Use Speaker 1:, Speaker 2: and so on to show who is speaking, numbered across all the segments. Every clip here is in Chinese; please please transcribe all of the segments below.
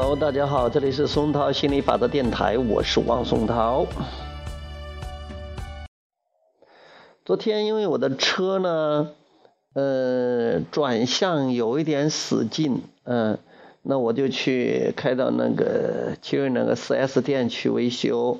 Speaker 1: Hello，大家好，这里是松涛心理法则电台，我是王松涛。昨天因为我的车呢，呃，转向有一点死劲，嗯，那我就去开到那个奇瑞那个 4S 店去维修，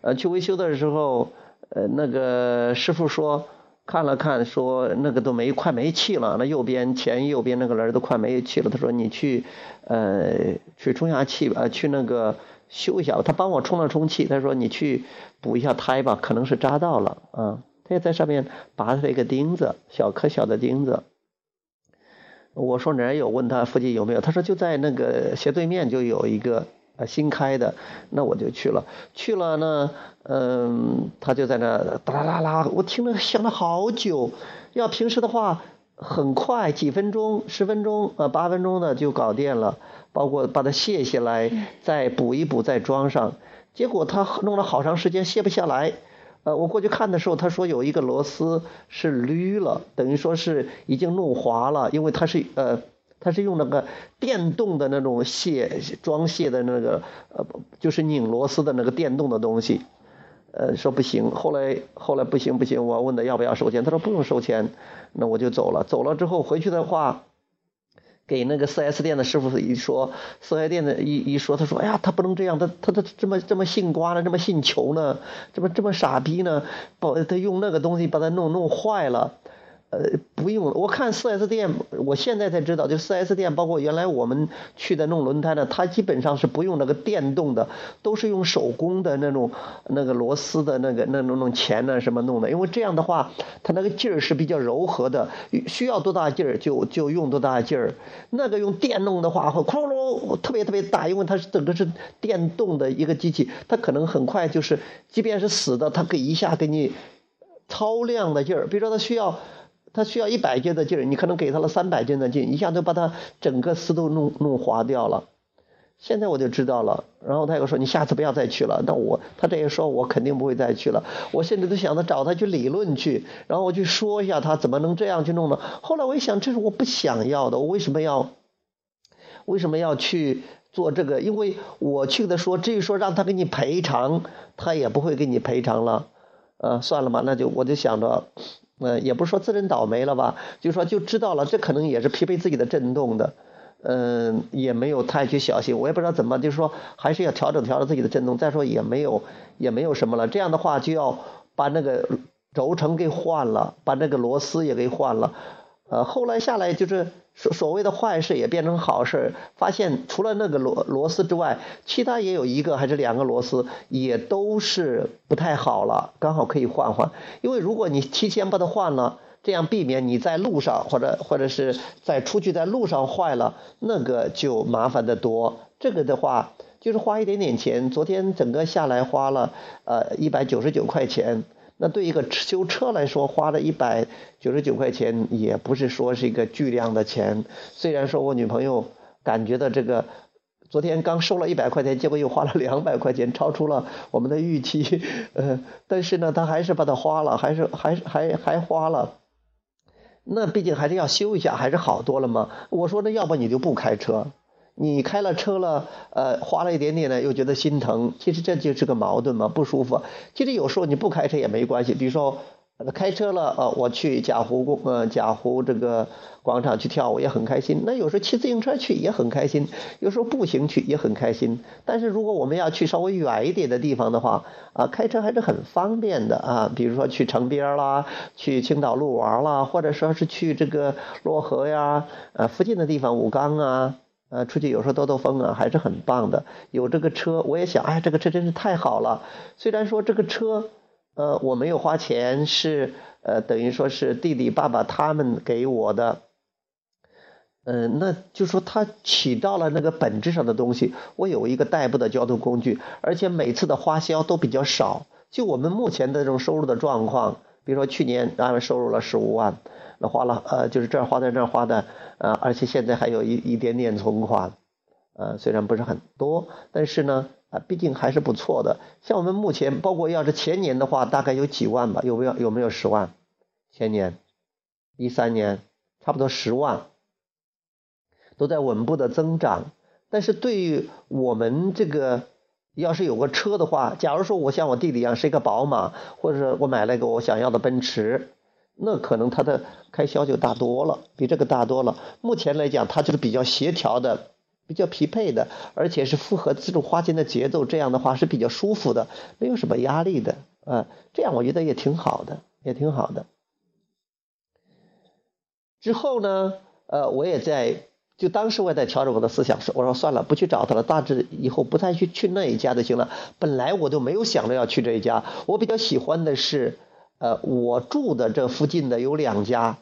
Speaker 1: 呃，去维修的时候，呃，那个师傅说。看了看，说那个都没快没气了，那右边前右边那个人都快没气了。他说你去，呃，去充下气吧，去那个修一下。他帮我充了充气，他说你去补一下胎吧，可能是扎到了啊。他也在上面拔了一个钉子，小颗小的钉子。我说哪有？问他附近有没有？他说就在那个斜对面就有一个。啊，新开的，那我就去了。去了呢，嗯，他就在那哒啦啦啦，我听了响了好久。要平时的话，很快，几分钟、十分钟、呃八分钟的就搞定了。包括把它卸下来，再补一补，再装上。结果他弄了好长时间卸不下来。呃，我过去看的时候，他说有一个螺丝是捋了，等于说是已经弄滑了，因为它是呃。他是用那个电动的那种卸装卸的那个呃，就是拧螺丝的那个电动的东西，呃，说不行。后来后来不行不行，我问他要不要收钱，他说不用收钱，那我就走了。走了之后回去的话，给那个四 S 店的师傅一说，四 S 店的一一说，他说哎呀，他不能这样，他他他这么这么姓瓜呢，这么姓球呢，这么这么傻逼呢，把他用那个东西把它弄弄坏了。呃，不用，我看四 S 店，我现在才知道，就四 S 店，包括原来我们去的弄轮胎的，它基本上是不用那个电动的，都是用手工的那种那个螺丝的那个那种弄钳呢什么弄的，因为这样的话，它那个劲儿是比较柔和的，需要多大劲儿就就用多大劲儿。那个用电弄的话，会哐隆特别特别大，因为它是整个是电动的一个机器，它可能很快就是，即便是死的，它给一下给你超量的劲儿，比如说它需要。他需要一百斤的劲儿，你可能给他了三百斤的劲，一下就把他整个丝都弄弄滑掉了。现在我就知道了，然后他又说你下次不要再去了。那我他这一说，我肯定不会再去了。我现在都想着找他去理论去，然后我去说一下他怎么能这样去弄呢？后来我一想，这是我不想要的，我为什么要为什么要去做这个？因为我去的说，至于说让他给你赔偿，他也不会给你赔偿了。呃，算了吧，那就我就想着。嗯，也不是说自认倒霉了吧，就是说就知道了，这可能也是匹配自己的震动的，嗯，也没有太去小心，我也不知道怎么，就是说还是要调整调整自己的震动。再说也没有也没有什么了，这样的话就要把那个轴承给换了，把那个螺丝也给换了，呃，后来下来就是。所所谓的坏事也变成好事，发现除了那个螺螺丝之外，其他也有一个还是两个螺丝也都是不太好了，刚好可以换换。因为如果你提前把它换了，这样避免你在路上或者或者是在出去在路上坏了，那个就麻烦的多。这个的话就是花一点点钱，昨天整个下来花了呃一百九十九块钱。那对一个修车来说，花了一百九十九块钱，也不是说是一个巨量的钱。虽然说我女朋友感觉到这个，昨天刚收了一百块钱，结果又花了两百块钱，超出了我们的预期。呃，但是呢，她还是把它花了，还是还是还还花了。那毕竟还是要修一下，还是好多了嘛。我说那要不你就不开车。你开了车了，呃，花了一点点呢，又觉得心疼，其实这就是个矛盾嘛，不舒服。其实有时候你不开车也没关系，比如说开车了，呃，我去贾湖公，呃，贾湖这个广场去跳舞也很开心。那有时候骑自行车去也很开心，有时候步行去也很开心。但是如果我们要去稍微远一点的地方的话，啊，开车还是很方便的啊，比如说去城边啦，去青岛路玩啦，或者说是去这个漯河呀，呃，附近的地方武冈啊。呃，出去有时候兜兜风啊，还是很棒的。有这个车，我也想，哎，这个车真是太好了。虽然说这个车，呃，我没有花钱，是呃，等于说是弟弟、爸爸他们给我的。嗯，那就说它起到了那个本质上的东西。我有一个代步的交通工具，而且每次的花销都比较少。就我们目前的这种收入的状况。比如说去年咱们收入了十五万，那花了呃就是这儿花的这儿花的，呃而且现在还有一一点点存款，呃虽然不是很多，但是呢啊毕竟还是不错的。像我们目前包括要是前年的话，大概有几万吧，有没有有没有十万？前年一三年差不多十万，都在稳步的增长。但是对于我们这个，要是有个车的话，假如说我像我弟弟一样是一个宝马，或者是我买了一个我想要的奔驰，那可能它的开销就大多了，比这个大多了。目前来讲，它就是比较协调的，比较匹配的，而且是符合这种花钱的节奏，这样的话是比较舒服的，没有什么压力的啊。这样我觉得也挺好的，也挺好的。之后呢，呃，我也在。就当时我也在调整我的思想，说我说算了，不去找他了，大致以后不再去去那一家就行了。本来我就没有想着要去这一家，我比较喜欢的是，呃，我住的这附近的有两家，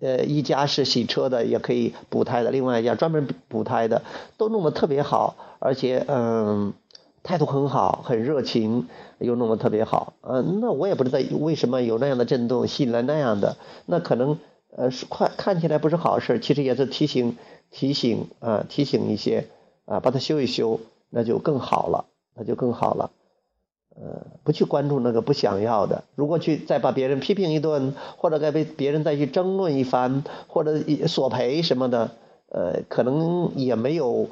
Speaker 1: 呃，一家是洗车的，也可以补胎的，另外一家专门补胎的，都弄得特别好，而且嗯，态度很好，很热情，又弄得特别好。嗯，那我也不知道为什么有那样的震动吸引来那样的，那可能呃是快看起来不是好事，其实也是提醒。提醒啊，提醒一些啊，把它修一修，那就更好了，那就更好了。呃，不去关注那个不想要的，如果去再把别人批评一顿，或者该被别人再去争论一番，或者索赔什么的，呃，可能也没有，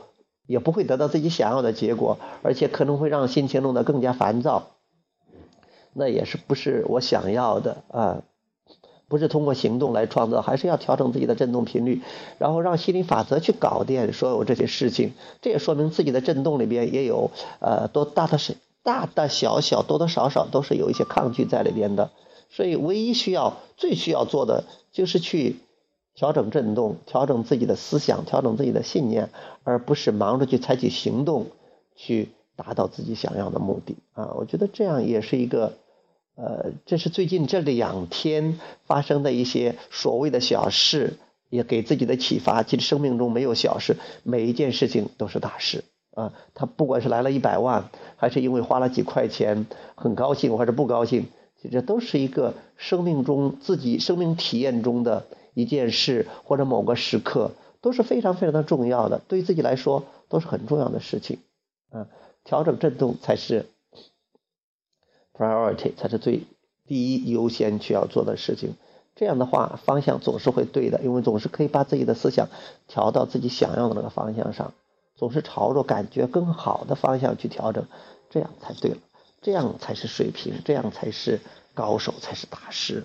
Speaker 1: 也不会得到自己想要的结果，而且可能会让心情弄得更加烦躁，那也是不是我想要的啊。不是通过行动来创造，还是要调整自己的振动频率，然后让心理法则去搞定所有这些事情。这也说明自己的振动里边也有呃多大的是大大小小多多少少都是有一些抗拒在里边的。所以唯一需要最需要做的就是去调整振动，调整自己的思想，调整自己的信念，而不是忙着去采取行动去达到自己想要的目的啊！我觉得这样也是一个。呃，这是最近这两天发生的一些所谓的小事，也给自己的启发。其实生命中没有小事，每一件事情都是大事啊。他不管是来了一百万，还是因为花了几块钱很高兴，或者不高兴，其实都是一个生命中自己生命体验中的一件事，或者某个时刻都是非常非常的重要的，对于自己来说都是很重要的事情啊。调整振动才是。Priority 才是最第一优先需要做的事情，这样的话方向总是会对的，因为总是可以把自己的思想调到自己想要的那个方向上，总是朝着感觉更好的方向去调整，这样才对了，这样才是水平，这样才是高手，才是大师。